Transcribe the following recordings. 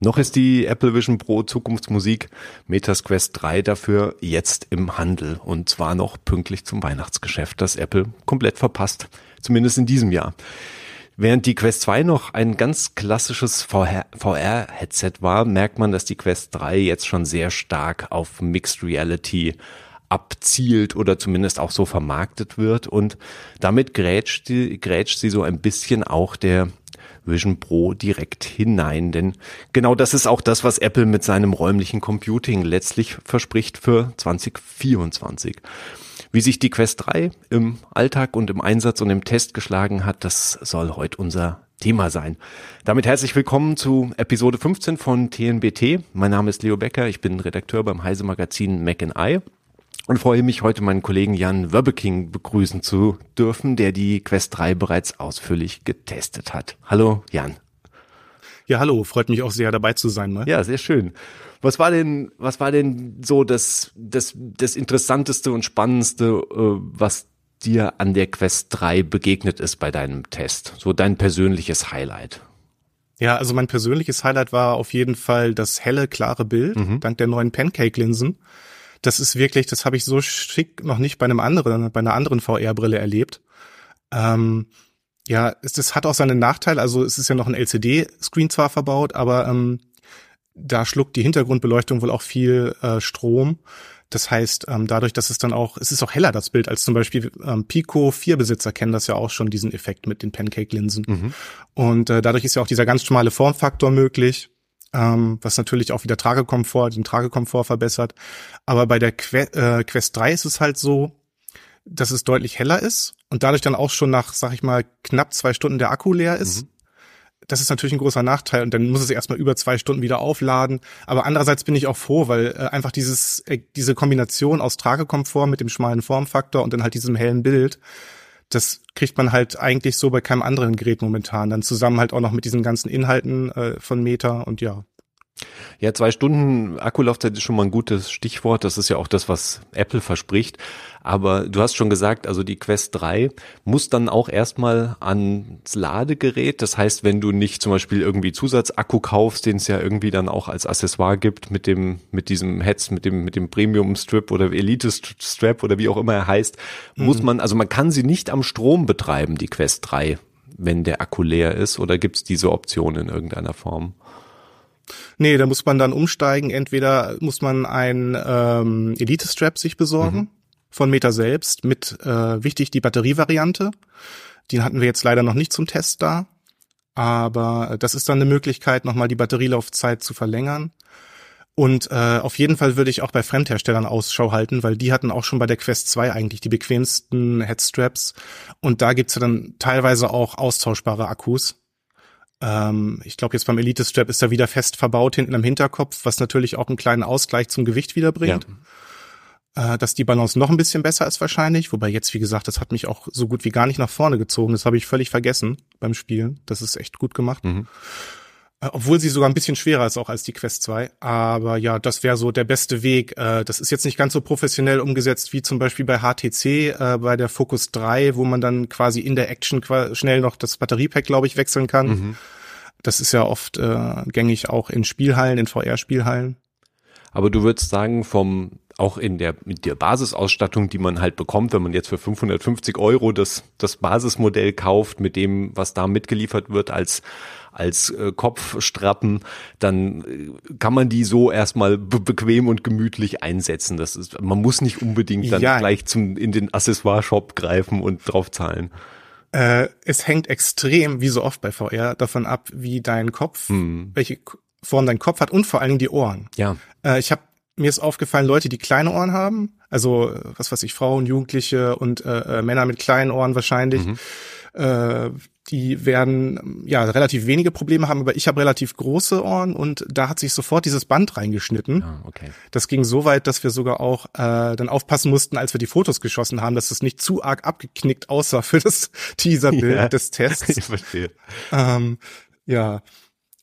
Noch ist die Apple Vision Pro Zukunftsmusik Metas Quest 3 dafür jetzt im Handel. Und zwar noch pünktlich zum Weihnachtsgeschäft, das Apple komplett verpasst, zumindest in diesem Jahr. Während die Quest 2 noch ein ganz klassisches VR-Headset war, merkt man, dass die Quest 3 jetzt schon sehr stark auf Mixed Reality abzielt oder zumindest auch so vermarktet wird. Und damit grätscht, die, grätscht sie so ein bisschen auch der Vision Pro direkt hinein. Denn genau das ist auch das, was Apple mit seinem räumlichen Computing letztlich verspricht für 2024. Wie sich die Quest 3 im Alltag und im Einsatz und im Test geschlagen hat, das soll heute unser Thema sein. Damit herzlich willkommen zu Episode 15 von TNBT. Mein Name ist Leo Becker, ich bin Redakteur beim Heise Magazin Mac and I und freue mich heute meinen Kollegen Jan Wöbbeking begrüßen zu dürfen, der die Quest 3 bereits ausführlich getestet hat. Hallo Jan. Ja, hallo, freut mich auch sehr dabei zu sein. Ne? Ja, sehr schön. Was war denn, was war denn so das, das, das Interessanteste und Spannendste, äh, was dir an der Quest 3 begegnet ist bei deinem Test? So dein persönliches Highlight? Ja, also mein persönliches Highlight war auf jeden Fall das helle, klare Bild, mhm. dank der neuen Pancake-Linsen das ist wirklich, das habe ich so schick noch nicht bei einem anderen, bei einer anderen VR-Brille erlebt. Ähm, ja, es, das hat auch seinen Nachteil. Also es ist ja noch ein LCD-Screen zwar verbaut, aber ähm, da schluckt die Hintergrundbeleuchtung wohl auch viel äh, Strom. Das heißt, ähm, dadurch, dass es dann auch, es ist auch heller das Bild als zum Beispiel ähm, Pico 4 Besitzer kennen das ja auch schon diesen Effekt mit den Pancake-Linsen. Mhm. Und äh, dadurch ist ja auch dieser ganz schmale Formfaktor möglich ähm, was natürlich auch wieder Tragekomfort, den Tragekomfort verbessert. Aber bei der que äh, Quest 3 ist es halt so, dass es deutlich heller ist und dadurch dann auch schon nach, sag ich mal, knapp zwei Stunden der Akku leer ist. Mhm. Das ist natürlich ein großer Nachteil und dann muss es erstmal über zwei Stunden wieder aufladen. Aber andererseits bin ich auch froh, weil äh, einfach dieses, äh, diese Kombination aus Tragekomfort mit dem schmalen Formfaktor und dann halt diesem hellen Bild, das kriegt man halt eigentlich so bei keinem anderen Gerät momentan. Dann zusammen halt auch noch mit diesen ganzen Inhalten äh, von Meta und ja. Ja, zwei Stunden Akkulaufzeit ist schon mal ein gutes Stichwort. Das ist ja auch das, was Apple verspricht. Aber du hast schon gesagt, also die Quest 3 muss dann auch erstmal ans Ladegerät. Das heißt, wenn du nicht zum Beispiel irgendwie Zusatzakku kaufst, den es ja irgendwie dann auch als Accessoire gibt mit dem, mit diesem Heads, mit dem, mit dem Premium Strip oder Elite Strap oder wie auch immer er heißt, mhm. muss man, also man kann sie nicht am Strom betreiben, die Quest 3, wenn der Akku leer ist, oder gibt es diese Option in irgendeiner Form? Nee, da muss man dann umsteigen. Entweder muss man ein ähm, Elite-Strap sich besorgen mhm. von Meta selbst mit, äh, wichtig, die Batterievariante. Die hatten wir jetzt leider noch nicht zum Test da. Aber das ist dann eine Möglichkeit, nochmal die Batterielaufzeit zu verlängern. Und äh, auf jeden Fall würde ich auch bei Fremdherstellern Ausschau halten, weil die hatten auch schon bei der Quest 2 eigentlich die bequemsten Headstraps. Und da gibt's ja dann teilweise auch austauschbare Akkus. Ähm, ich glaube, jetzt beim Elite Strap ist er wieder fest verbaut hinten am Hinterkopf, was natürlich auch einen kleinen Ausgleich zum Gewicht wiederbringt. Ja. Äh, dass die Balance noch ein bisschen besser ist wahrscheinlich. Wobei jetzt, wie gesagt, das hat mich auch so gut wie gar nicht nach vorne gezogen. Das habe ich völlig vergessen beim Spielen. Das ist echt gut gemacht. Mhm. Äh, obwohl sie sogar ein bisschen schwerer ist auch als die Quest 2. Aber ja, das wäre so der beste Weg. Äh, das ist jetzt nicht ganz so professionell umgesetzt wie zum Beispiel bei HTC, äh, bei der Focus 3, wo man dann quasi in der Action schnell noch das Batteriepack, glaube ich, wechseln kann. Mhm. Das ist ja oft gängig auch in Spielhallen, in VR-Spielhallen. Aber du würdest sagen, vom auch in der, mit der Basisausstattung, die man halt bekommt, wenn man jetzt für 550 Euro das, das Basismodell kauft, mit dem, was da mitgeliefert wird als als äh, Kopfstrappen, dann äh, kann man die so erstmal be bequem und gemütlich einsetzen. Das ist, man muss nicht unbedingt dann ja. gleich zum, in den Accessoire-Shop greifen und drauf zahlen. Äh, es hängt extrem, wie so oft bei VR, davon ab, wie dein Kopf, hm. welche Form dein Kopf hat und vor allen Dingen die Ohren. Ja. Äh, ich habe mir ist aufgefallen, Leute, die kleine Ohren haben, also was weiß ich, Frauen, Jugendliche und äh, äh Männer mit kleinen Ohren wahrscheinlich, mhm. äh, die werden ja relativ wenige Probleme haben, aber ich habe relativ große Ohren und da hat sich sofort dieses Band reingeschnitten. Ah, okay. Das ging so weit, dass wir sogar auch äh, dann aufpassen mussten, als wir die Fotos geschossen haben, dass es nicht zu arg abgeknickt aussah für das Teaserbild ja, des Tests. Ich verstehe. Ähm, ja,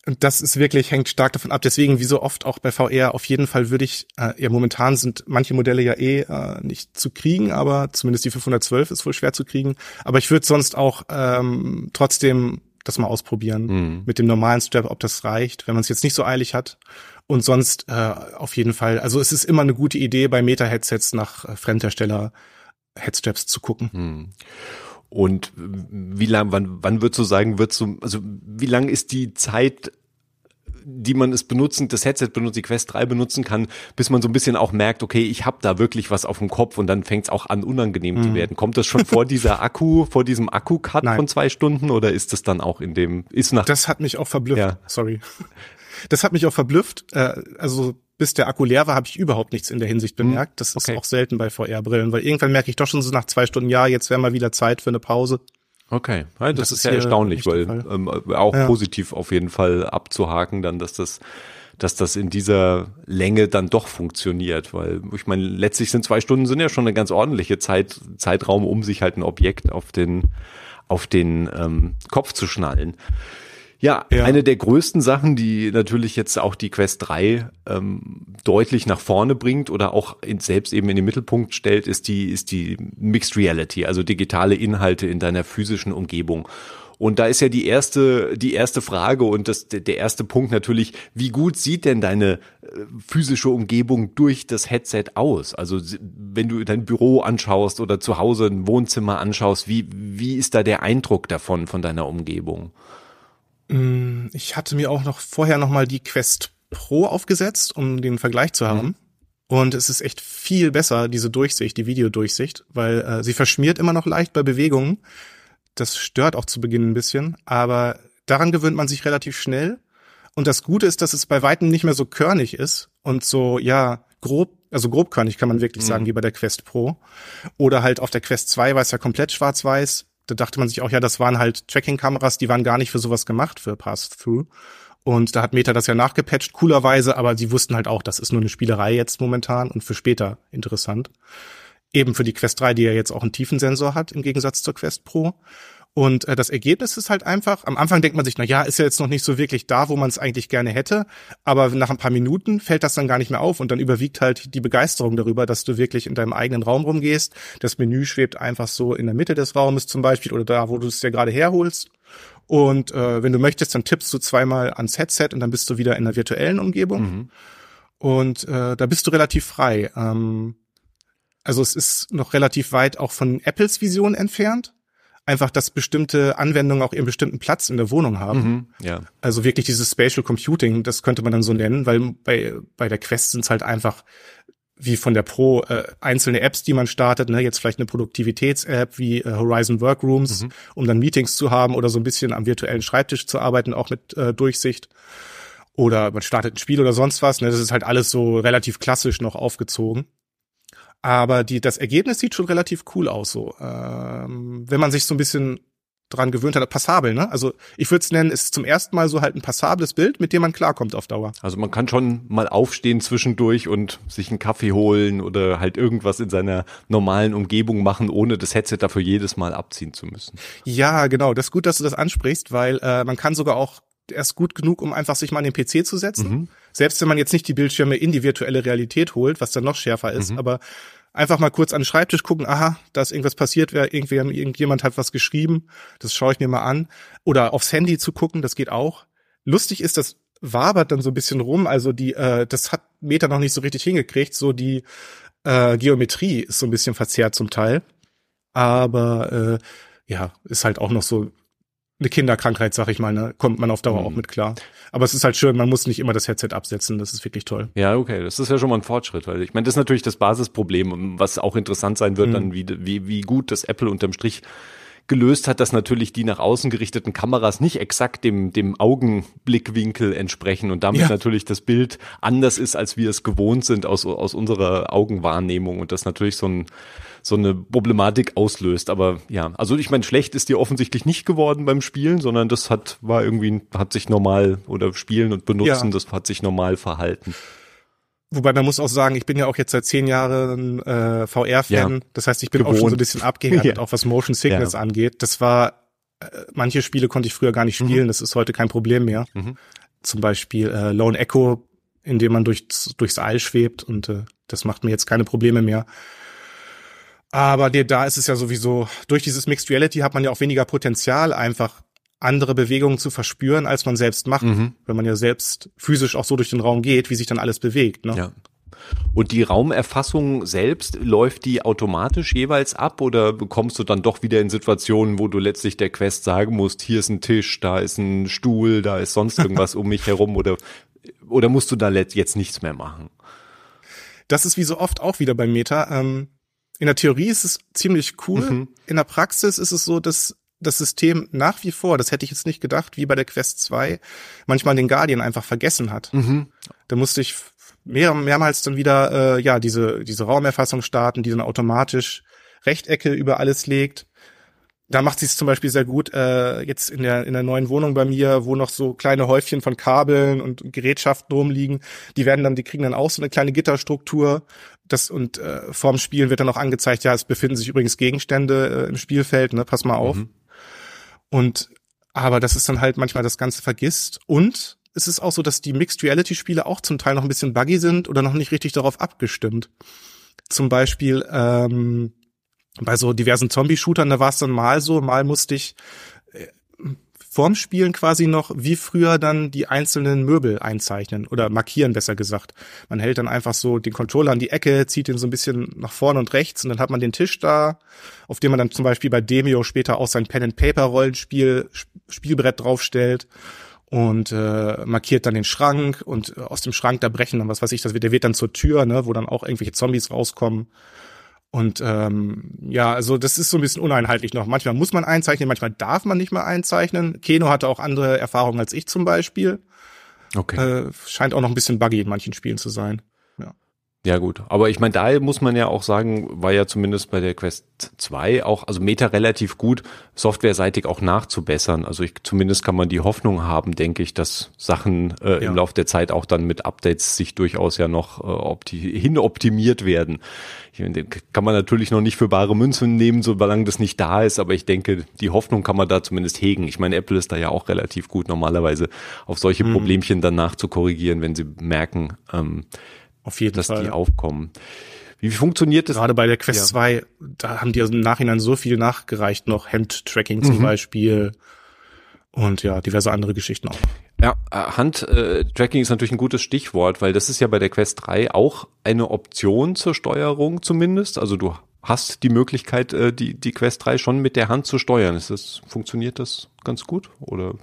und das ist wirklich, hängt stark davon ab. Deswegen, wie so oft auch bei VR, auf jeden Fall würde ich, äh, ja, momentan sind manche Modelle ja eh äh, nicht zu kriegen, aber zumindest die 512 ist wohl schwer zu kriegen. Aber ich würde sonst auch ähm, trotzdem das mal ausprobieren mhm. mit dem normalen Strap, ob das reicht, wenn man es jetzt nicht so eilig hat. Und sonst äh, auf jeden Fall, also es ist immer eine gute Idee, bei Meta-Headsets nach äh, Fremdhersteller Headstraps zu gucken. Mhm. Und wie lang, wann, wann würdest du sagen, wird so, also wie lang ist die Zeit, die man es benutzen, das Headset benutzt, die Quest 3 benutzen kann, bis man so ein bisschen auch merkt, okay, ich habe da wirklich was auf dem Kopf und dann fängt es auch an, unangenehm mhm. zu werden. Kommt das schon vor dieser Akku, vor diesem Akku-Cut von zwei Stunden oder ist das dann auch in dem, ist nach. Das hat mich auch verblüfft, ja. sorry. Das hat mich auch verblüfft. Äh, also bis der Akku leer war, habe ich überhaupt nichts in der Hinsicht hm, bemerkt. Das okay. ist auch selten bei VR-Brillen, weil irgendwann merke ich doch schon so nach zwei Stunden, ja, jetzt wäre mal wieder Zeit für eine Pause. Okay, ja, das, das, ist ja erstaunlich, weil ähm, auch ja. positiv auf jeden Fall abzuhaken, dann, dass das dass das in dieser Länge dann doch funktioniert, weil ich meine, letztlich sind zwei Stunden sind ja schon eine ganz ordentliche Zeit, Zeitraum, um sich halt ein Objekt auf den auf den ähm, Kopf zu schnallen. Ja, ja, eine der größten Sachen, die natürlich jetzt auch die Quest 3 ähm, deutlich nach vorne bringt oder auch in, selbst eben in den Mittelpunkt stellt, ist die, ist die Mixed Reality, also digitale Inhalte in deiner physischen Umgebung. Und da ist ja die erste, die erste Frage und das, der erste Punkt natürlich, wie gut sieht denn deine äh, physische Umgebung durch das Headset aus? Also wenn du dein Büro anschaust oder zu Hause ein Wohnzimmer anschaust, wie, wie ist da der Eindruck davon, von deiner Umgebung? Mm, ich hatte mir auch noch vorher noch mal die Quest Pro aufgesetzt, um den Vergleich zu haben. Mhm. Und es ist echt viel besser, diese Durchsicht, die Videodurchsicht, weil äh, sie verschmiert immer noch leicht bei Bewegungen. Das stört auch zu Beginn ein bisschen, aber daran gewöhnt man sich relativ schnell. Und das Gute ist, dass es bei weitem nicht mehr so körnig ist und so, ja, grob, also grobkörnig kann man wirklich mhm. sagen, wie bei der Quest Pro. Oder halt auf der Quest 2 war es ja komplett schwarz-weiß da dachte man sich auch, ja, das waren halt Tracking-Kameras, die waren gar nicht für sowas gemacht, für Pass-Through. Und da hat Meta das ja nachgepatcht, coolerweise, aber sie wussten halt auch, das ist nur eine Spielerei jetzt momentan und für später interessant. Eben für die Quest 3, die ja jetzt auch einen Tiefensensor hat, im Gegensatz zur Quest Pro. Und äh, das Ergebnis ist halt einfach, am Anfang denkt man sich, na ja, ist ja jetzt noch nicht so wirklich da, wo man es eigentlich gerne hätte, aber nach ein paar Minuten fällt das dann gar nicht mehr auf und dann überwiegt halt die Begeisterung darüber, dass du wirklich in deinem eigenen Raum rumgehst. Das Menü schwebt einfach so in der Mitte des Raumes zum Beispiel oder da, wo du es dir gerade herholst. Und äh, wenn du möchtest, dann tippst du zweimal ans Headset und dann bist du wieder in der virtuellen Umgebung. Mhm. Und äh, da bist du relativ frei. Ähm, also es ist noch relativ weit auch von Apples Vision entfernt einfach, dass bestimmte Anwendungen auch ihren bestimmten Platz in der Wohnung haben. Mhm, ja. Also wirklich dieses Spatial Computing, das könnte man dann so nennen, weil bei, bei der Quest sind es halt einfach wie von der Pro äh, einzelne Apps, die man startet, ne, jetzt vielleicht eine Produktivitäts-App wie äh, Horizon Workrooms, mhm. um dann Meetings zu haben oder so ein bisschen am virtuellen Schreibtisch zu arbeiten, auch mit äh, Durchsicht. Oder man startet ein Spiel oder sonst was. Ne, das ist halt alles so relativ klassisch noch aufgezogen. Aber die, das Ergebnis sieht schon relativ cool aus, so. Ähm, wenn man sich so ein bisschen dran gewöhnt hat, passabel, ne? Also ich würde es nennen, ist zum ersten Mal so halt ein passables Bild, mit dem man klarkommt auf Dauer. Also man kann schon mal aufstehen zwischendurch und sich einen Kaffee holen oder halt irgendwas in seiner normalen Umgebung machen, ohne das Headset dafür jedes Mal abziehen zu müssen. Ja, genau. Das ist gut, dass du das ansprichst, weil äh, man kann sogar auch erst gut genug, um einfach sich mal an den PC zu setzen. Mhm. Selbst wenn man jetzt nicht die Bildschirme in die virtuelle Realität holt, was dann noch schärfer ist, mhm. aber einfach mal kurz an den Schreibtisch gucken, aha, da ist irgendwas passiert, wer irgendwie irgendjemand hat was geschrieben, das schaue ich mir mal an. Oder aufs Handy zu gucken, das geht auch. Lustig ist, das wabert dann so ein bisschen rum, also die, äh, das hat Meta noch nicht so richtig hingekriegt, so die äh, Geometrie ist so ein bisschen verzerrt zum Teil. Aber äh, ja, ist halt auch noch so eine Kinderkrankheit, sag ich mal, ne? kommt man auf Dauer mhm. auch mit klar. Aber es ist halt schön, man muss nicht immer das Headset absetzen, das ist wirklich toll. Ja, okay, das ist ja schon mal ein Fortschritt, weil ich meine, das ist natürlich das Basisproblem, was auch interessant sein wird, mhm. dann wie, wie, wie gut das Apple unterm Strich gelöst hat, dass natürlich die nach außen gerichteten Kameras nicht exakt dem, dem Augenblickwinkel entsprechen und damit ja. natürlich das Bild anders ist, als wir es gewohnt sind aus, aus unserer Augenwahrnehmung und das natürlich so ein so eine Problematik auslöst. Aber ja, also ich meine, schlecht ist dir offensichtlich nicht geworden beim Spielen, sondern das hat, war irgendwie, hat sich normal oder spielen und benutzen, ja. das hat sich normal verhalten. Wobei man muss auch sagen, ich bin ja auch jetzt seit zehn Jahren äh, VR-Fan. Ja. Das heißt, ich bin Gewohnt. auch schon so ein bisschen abgehärtet, ja. auch was Motion Sickness ja. angeht. Das war, äh, manche Spiele konnte ich früher gar nicht mhm. spielen, mhm. das ist heute kein Problem mehr. Mhm. Zum Beispiel äh, Lone Echo, in dem man durchs, durchs All schwebt und äh, das macht mir jetzt keine Probleme mehr. Aber der, da ist es ja sowieso, durch dieses Mixed Reality hat man ja auch weniger Potenzial, einfach andere Bewegungen zu verspüren, als man selbst macht, mhm. wenn man ja selbst physisch auch so durch den Raum geht, wie sich dann alles bewegt. Ne? Ja. Und die Raumerfassung selbst, läuft die automatisch jeweils ab oder bekommst du dann doch wieder in Situationen, wo du letztlich der Quest sagen musst, hier ist ein Tisch, da ist ein Stuhl, da ist sonst irgendwas um mich herum oder, oder musst du da jetzt nichts mehr machen? Das ist wie so oft auch wieder beim Meta. Ähm, in der Theorie ist es ziemlich cool. Mhm. In der Praxis ist es so, dass das System nach wie vor, das hätte ich jetzt nicht gedacht, wie bei der Quest 2, manchmal den Guardian einfach vergessen hat. Mhm. Da musste ich mehr, mehrmals dann wieder äh, ja diese diese Raumerfassung starten, die dann automatisch Rechtecke über alles legt. Da macht sie es zum Beispiel sehr gut. Äh, jetzt in der in der neuen Wohnung bei mir, wo noch so kleine Häufchen von Kabeln und Gerätschaften rumliegen, die werden dann, die kriegen dann auch so eine kleine Gitterstruktur. Das und äh, vorm Spielen wird dann auch angezeigt, ja, es befinden sich übrigens Gegenstände äh, im Spielfeld. Ne, pass mal auf. Mhm. Und aber das ist dann halt manchmal das Ganze vergisst und es ist auch so, dass die Mixed Reality Spiele auch zum Teil noch ein bisschen buggy sind oder noch nicht richtig darauf abgestimmt. Zum Beispiel ähm, bei so diversen Zombie-Shootern, da war es dann mal so, mal musste ich äh, vorm Spielen quasi noch wie früher dann die einzelnen Möbel einzeichnen oder markieren, besser gesagt. Man hält dann einfach so den Controller an die Ecke, zieht ihn so ein bisschen nach vorne und rechts und dann hat man den Tisch da, auf dem man dann zum Beispiel bei Demio später auch sein Pen-and-Paper-Rollenspiel, Spielbrett draufstellt und äh, markiert dann den Schrank und aus dem Schrank da brechen dann was weiß ich, das wird, der wird dann zur Tür, ne, wo dann auch irgendwelche Zombies rauskommen. Und ähm, ja, also das ist so ein bisschen uneinheitlich noch. Manchmal muss man einzeichnen, manchmal darf man nicht mehr einzeichnen. Keno hatte auch andere Erfahrungen als ich zum Beispiel. Okay. Äh, scheint auch noch ein bisschen buggy in manchen Spielen zu sein. Ja gut, aber ich meine, da muss man ja auch sagen, war ja zumindest bei der Quest 2 auch, also Meta relativ gut, softwareseitig auch nachzubessern. Also ich, zumindest kann man die Hoffnung haben, denke ich, dass Sachen äh, ja. im Laufe der Zeit auch dann mit Updates sich durchaus ja noch äh, opti hinoptimiert werden. Ich meine, kann man natürlich noch nicht für bare Münzen nehmen, solange das nicht da ist, aber ich denke, die Hoffnung kann man da zumindest hegen. Ich meine, Apple ist da ja auch relativ gut normalerweise auf solche mhm. Problemchen dann nachzukorrigieren, wenn sie merken, ähm, auf jeden dass Fall. die aufkommen. Wie funktioniert das? Gerade bei der Quest ja. 2, da haben die also im Nachhinein so viel nachgereicht, noch Hand-Tracking zum mhm. Beispiel und ja, diverse andere Geschichten auch. Ja, äh, Hand-Tracking ist natürlich ein gutes Stichwort, weil das ist ja bei der Quest 3 auch eine Option zur Steuerung zumindest. Also du hast die Möglichkeit, äh, die, die Quest 3 schon mit der Hand zu steuern. Ist das, funktioniert das ganz gut oder?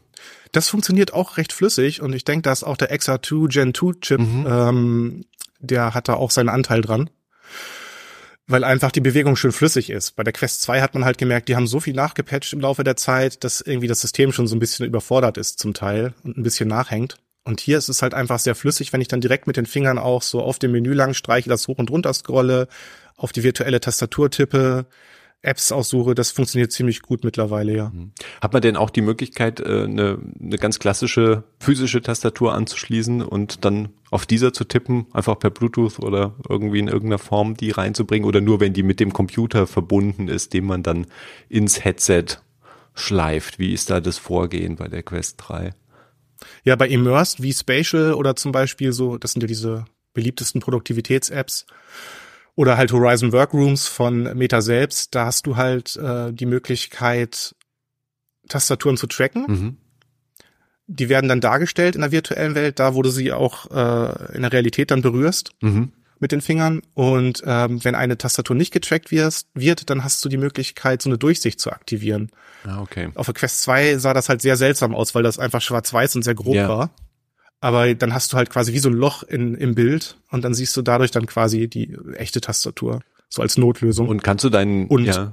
Das funktioniert auch recht flüssig und ich denke, dass auch der XR2 Gen 2 Chip, mhm. ähm, der hat da auch seinen Anteil dran. Weil einfach die Bewegung schön flüssig ist. Bei der Quest 2 hat man halt gemerkt, die haben so viel nachgepatcht im Laufe der Zeit, dass irgendwie das System schon so ein bisschen überfordert ist zum Teil und ein bisschen nachhängt. Und hier ist es halt einfach sehr flüssig, wenn ich dann direkt mit den Fingern auch so auf dem Menü lang streiche, das hoch und runter scrolle, auf die virtuelle Tastatur tippe, Apps aussuche, das funktioniert ziemlich gut mittlerweile, ja. Mhm. Hat man denn auch die Möglichkeit, äh, eine, eine ganz klassische physische Tastatur anzuschließen und dann auf dieser zu tippen, einfach per Bluetooth oder irgendwie in irgendeiner Form die reinzubringen oder nur wenn die mit dem Computer verbunden ist, den man dann ins Headset schleift? Wie ist da das Vorgehen bei der Quest 3? Ja, bei Immersed wie Spatial oder zum Beispiel so, das sind ja diese beliebtesten Produktivitäts-Apps, oder halt Horizon Workrooms von Meta selbst, da hast du halt äh, die Möglichkeit, Tastaturen zu tracken. Mhm. Die werden dann dargestellt in der virtuellen Welt, da wo du sie auch äh, in der Realität dann berührst mhm. mit den Fingern. Und ähm, wenn eine Tastatur nicht getrackt wird, wird, dann hast du die Möglichkeit, so eine Durchsicht zu aktivieren. Ah, okay. Auf der Quest 2 sah das halt sehr seltsam aus, weil das einfach schwarz-weiß und sehr grob ja. war aber dann hast du halt quasi wie so ein Loch in, im Bild und dann siehst du dadurch dann quasi die echte Tastatur, so als Notlösung. Und kannst du deinen, und, ja,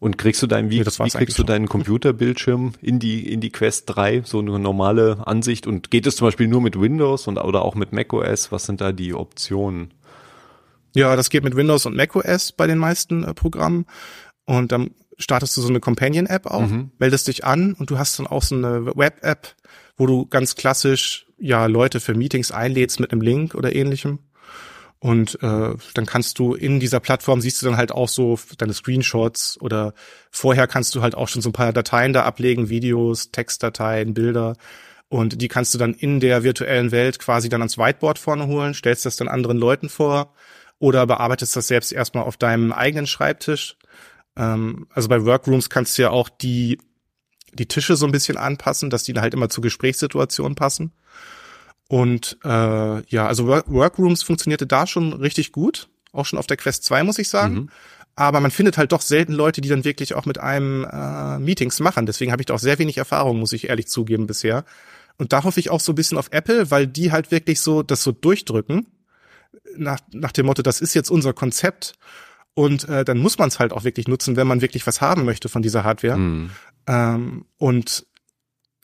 und kriegst du deinen, wie, nee, wie kriegst du deinen Computerbildschirm in die, in die Quest 3, so eine normale Ansicht und geht es zum Beispiel nur mit Windows und, oder auch mit macOS? Was sind da die Optionen? Ja, das geht mit Windows und macOS bei den meisten äh, Programmen und dann startest du so eine Companion-App auch, mhm. meldest dich an und du hast dann auch so eine Web-App, wo du ganz klassisch ja Leute für Meetings einlädst mit einem Link oder ähnlichem. Und äh, dann kannst du in dieser Plattform siehst du dann halt auch so deine Screenshots oder vorher kannst du halt auch schon so ein paar Dateien da ablegen, Videos, Textdateien, Bilder. Und die kannst du dann in der virtuellen Welt quasi dann ans Whiteboard vorne holen, stellst das dann anderen Leuten vor oder bearbeitest das selbst erstmal auf deinem eigenen Schreibtisch. Ähm, also bei Workrooms kannst du ja auch die die Tische so ein bisschen anpassen, dass die halt immer zur Gesprächssituation passen. Und äh, ja, also Work Workrooms funktionierte da schon richtig gut, auch schon auf der Quest 2, muss ich sagen. Mhm. Aber man findet halt doch selten Leute, die dann wirklich auch mit einem äh, Meetings machen. Deswegen habe ich da auch sehr wenig Erfahrung, muss ich ehrlich zugeben bisher. Und da hoffe ich auch so ein bisschen auf Apple, weil die halt wirklich so das so durchdrücken nach, nach dem Motto, das ist jetzt unser Konzept. Und äh, dann muss man es halt auch wirklich nutzen, wenn man wirklich was haben möchte von dieser Hardware. Mhm. Ähm, und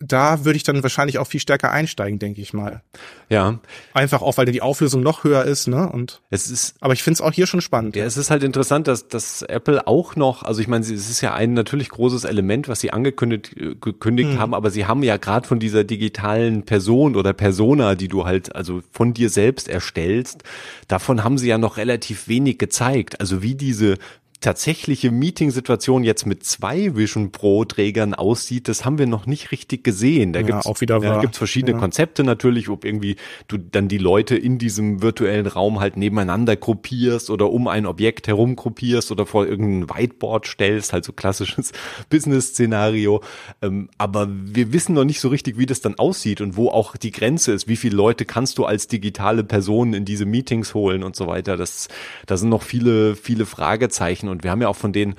da würde ich dann wahrscheinlich auch viel stärker einsteigen, denke ich mal. Ja. Einfach auch, weil die Auflösung noch höher ist, ne? Und es ist. Aber ich finde es auch hier schon spannend. Ja, es ist halt interessant, dass, dass Apple auch noch, also ich meine, es ist ja ein natürlich großes Element, was sie angekündigt gekündigt hm. haben, aber sie haben ja gerade von dieser digitalen Person oder Persona, die du halt also von dir selbst erstellst, davon haben sie ja noch relativ wenig gezeigt. Also wie diese tatsächliche Meeting-Situation jetzt mit zwei Vision Pro Trägern aussieht, das haben wir noch nicht richtig gesehen. Da ja, gibt's auch wieder ja, gibt's verschiedene ja. Konzepte natürlich, ob irgendwie du dann die Leute in diesem virtuellen Raum halt nebeneinander gruppierst oder um ein Objekt herum gruppierst oder vor irgendein Whiteboard stellst, halt so klassisches Business-Szenario. Ähm, aber wir wissen noch nicht so richtig, wie das dann aussieht und wo auch die Grenze ist. Wie viele Leute kannst du als digitale Person in diese Meetings holen und so weiter. Das, da sind noch viele, viele Fragezeichen und wir haben ja auch von den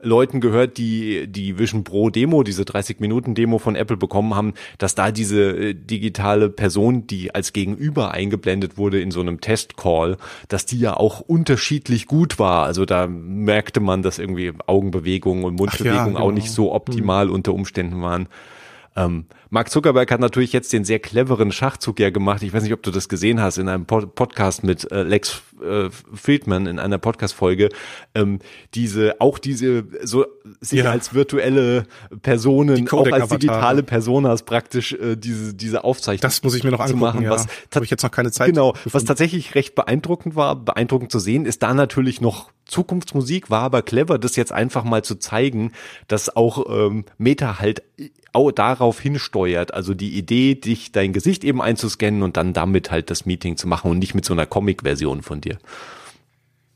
Leuten gehört, die die Vision Pro Demo, diese 30 Minuten Demo von Apple bekommen haben, dass da diese äh, digitale Person, die als Gegenüber eingeblendet wurde in so einem Testcall, dass die ja auch unterschiedlich gut war. Also da merkte man, dass irgendwie Augenbewegungen und Mundbewegungen ja, genau. auch nicht so optimal hm. unter Umständen waren. Ähm, Mark Zuckerberg hat natürlich jetzt den sehr cleveren Schachzug ja gemacht. Ich weiß nicht, ob du das gesehen hast in einem Pod Podcast mit äh, Lex äh, Friedman in einer Podcast-Folge. Ähm, diese, auch diese, so sich ja. als virtuelle Personen, auch als digitale Personas praktisch äh, diese, diese Aufzeichnung. Das muss ich mir noch angucken, machen, ja. was habe ich jetzt noch keine Zeit. Genau, gefunden. was tatsächlich recht beeindruckend war, beeindruckend zu sehen, ist da natürlich noch Zukunftsmusik, war aber clever, das jetzt einfach mal zu zeigen, dass auch ähm, Meta halt auch darauf hinsteuert. Also die Idee, dich dein Gesicht eben einzuscannen und dann damit halt das Meeting zu machen und nicht mit so einer Comic-Version von dir.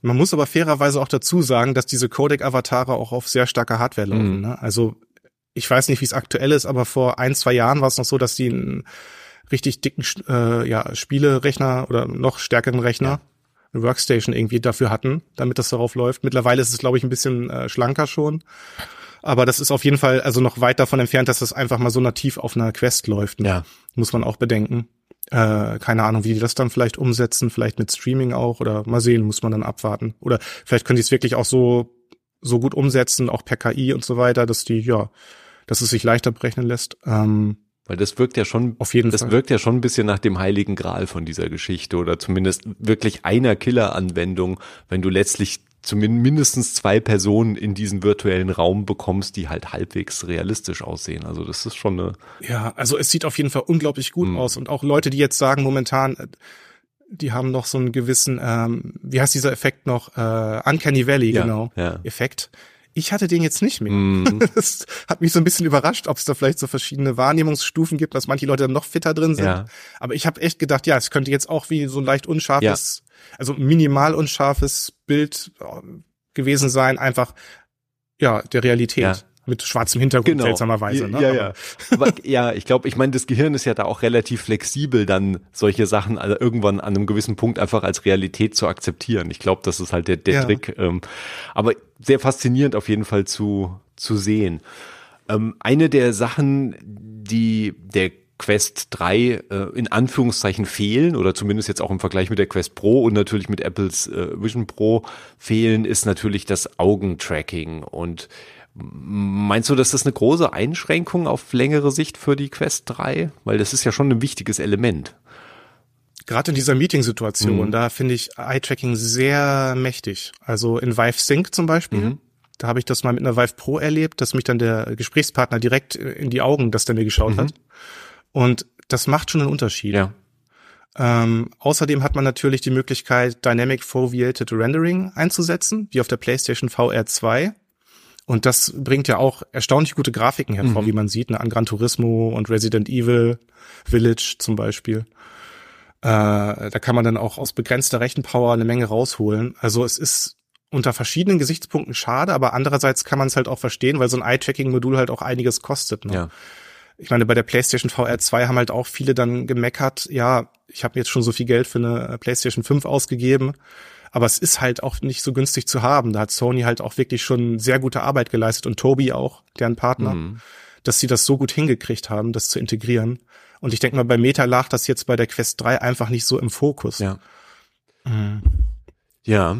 Man muss aber fairerweise auch dazu sagen, dass diese Codec-Avatare auch auf sehr starker Hardware laufen. Mhm. Ne? Also ich weiß nicht, wie es aktuell ist, aber vor ein, zwei Jahren war es noch so, dass die einen richtig dicken äh, ja, Spielerechner oder noch stärkeren Rechner, ja. eine Workstation irgendwie dafür hatten, damit das darauf läuft. Mittlerweile ist es, glaube ich, ein bisschen äh, schlanker schon. Aber das ist auf jeden Fall also noch weit davon entfernt, dass das einfach mal so nativ auf einer Quest läuft. Ne? Ja. Muss man auch bedenken. Äh, keine Ahnung, wie die das dann vielleicht umsetzen, vielleicht mit Streaming auch oder mal sehen, muss man dann abwarten. Oder vielleicht können die es wirklich auch so, so gut umsetzen, auch per KI und so weiter, dass die, ja, dass es sich leichter berechnen lässt. Ähm, weil das wirkt ja schon, auf jeden das Fall. wirkt ja schon ein bisschen nach dem heiligen Gral von dieser Geschichte oder zumindest wirklich einer Killer-Anwendung, wenn du letztlich zumindest zwei Personen in diesen virtuellen Raum bekommst, die halt halbwegs realistisch aussehen. Also das ist schon eine. Ja, also es sieht auf jeden Fall unglaublich gut mhm. aus und auch Leute, die jetzt sagen momentan, äh, die haben noch so einen gewissen, ähm, wie heißt dieser Effekt noch, äh, Uncanny Valley, ja, genau, ja. Effekt. Ich hatte den jetzt nicht mehr. Mm. Das hat mich so ein bisschen überrascht, ob es da vielleicht so verschiedene Wahrnehmungsstufen gibt, dass manche Leute dann noch fitter drin sind. Ja. Aber ich habe echt gedacht, ja, es könnte jetzt auch wie so ein leicht unscharfes, ja. also minimal unscharfes Bild gewesen sein, einfach ja der Realität. Ja mit schwarzem Hintergrund genau. seltsamerweise. Ne? Ja, ja. Aber, ja, ich glaube, ich meine, das Gehirn ist ja da auch relativ flexibel, dann solche Sachen also irgendwann an einem gewissen Punkt einfach als Realität zu akzeptieren. Ich glaube, das ist halt der, der ja. Trick. Ähm, aber sehr faszinierend auf jeden Fall zu, zu sehen. Ähm, eine der Sachen, die der Quest 3 äh, in Anführungszeichen fehlen oder zumindest jetzt auch im Vergleich mit der Quest Pro und natürlich mit Apples äh, Vision Pro fehlen, ist natürlich das Augentracking und Meinst du, dass das eine große Einschränkung auf längere Sicht für die Quest 3? Weil das ist ja schon ein wichtiges Element. Gerade in dieser Meeting-Situation, mhm. da finde ich Eye-Tracking sehr mächtig. Also in Vive Sync zum Beispiel, mhm. da habe ich das mal mit einer Vive Pro erlebt, dass mich dann der Gesprächspartner direkt in die Augen, dass der mir geschaut mhm. hat. Und das macht schon einen Unterschied. Ja. Ähm, außerdem hat man natürlich die Möglichkeit, Dynamic Foveated Rendering einzusetzen, wie auf der PlayStation VR 2. Und das bringt ja auch erstaunlich gute Grafiken hervor, mhm. wie man sieht, ne, an Gran Turismo und Resident Evil Village zum Beispiel. Äh, da kann man dann auch aus begrenzter Rechenpower eine Menge rausholen. Also es ist unter verschiedenen Gesichtspunkten schade, aber andererseits kann man es halt auch verstehen, weil so ein Eye-Tracking-Modul halt auch einiges kostet. Ne? Ja. Ich meine, bei der PlayStation VR 2 haben halt auch viele dann gemeckert, ja, ich habe jetzt schon so viel Geld für eine PlayStation 5 ausgegeben, aber es ist halt auch nicht so günstig zu haben. Da hat Sony halt auch wirklich schon sehr gute Arbeit geleistet und Toby auch, deren Partner, mhm. dass sie das so gut hingekriegt haben, das zu integrieren. Und ich denke mal, bei Meta lag das jetzt bei der Quest 3 einfach nicht so im Fokus. Ja. Mhm. Ja,